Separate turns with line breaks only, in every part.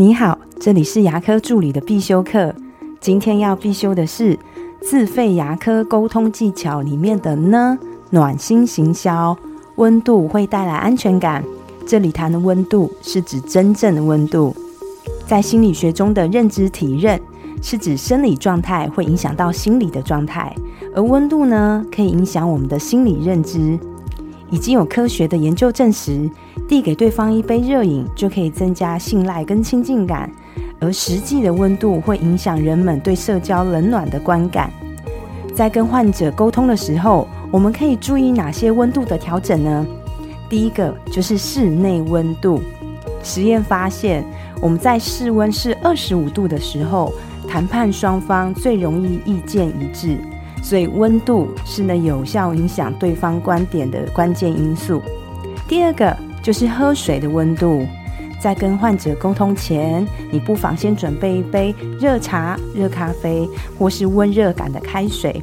你好，这里是牙科助理的必修课。今天要必修的是自费牙科沟通技巧里面的呢，暖心行销。温度会带来安全感。这里谈的温度是指真正的温度。在心理学中的认知体认是指生理状态会影响到心理的状态，而温度呢，可以影响我们的心理认知。已经有科学的研究证实，递给对方一杯热饮就可以增加信赖跟亲近感，而实际的温度会影响人们对社交冷暖的观感。在跟患者沟通的时候，我们可以注意哪些温度的调整呢？第一个就是室内温度。实验发现，我们在室温是二十五度的时候，谈判双方最容易意见一致。所以温度是能有效影响对方观点的关键因素。第二个就是喝水的温度，在跟患者沟通前，你不妨先准备一杯热茶、热咖啡或是温热感的开水。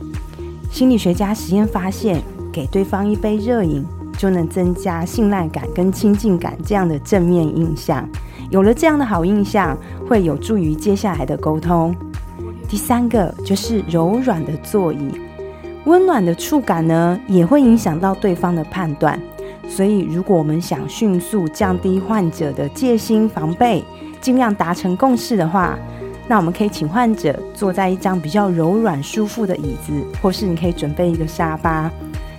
心理学家实验发现，给对方一杯热饮，就能增加信赖感跟亲近感这样的正面印象。有了这样的好印象，会有助于接下来的沟通。第三个就是柔软的座椅，温暖的触感呢，也会影响到对方的判断。所以，如果我们想迅速降低患者的戒心防备，尽量达成共识的话，那我们可以请患者坐在一张比较柔软舒服的椅子，或是你可以准备一个沙发，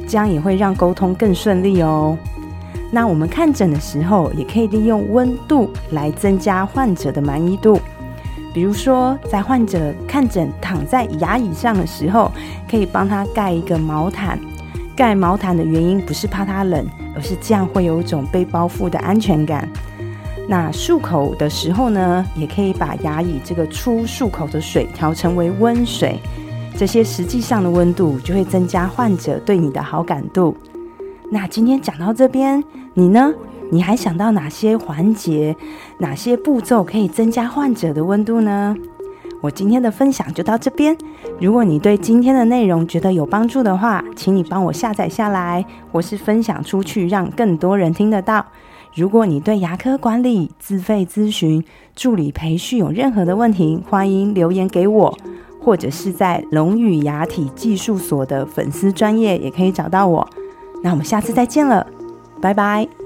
这样也会让沟通更顺利哦。那我们看诊的时候，也可以利用温度来增加患者的满意度。比如说，在患者看诊躺在牙椅上的时候，可以帮他盖一个毛毯。盖毛毯的原因不是怕他冷，而是这样会有一种被包覆的安全感。那漱口的时候呢，也可以把牙椅这个出漱口的水调成为温水。这些实际上的温度就会增加患者对你的好感度。那今天讲到这边，你呢？你还想到哪些环节、哪些步骤可以增加患者的温度呢？我今天的分享就到这边。如果你对今天的内容觉得有帮助的话，请你帮我下载下来，或是分享出去，让更多人听得到。如果你对牙科管理、自费咨询、助理培训有任何的问题，欢迎留言给我，或者是在龙语牙体技术所的粉丝专业也可以找到我。那我们下次再见了，拜拜。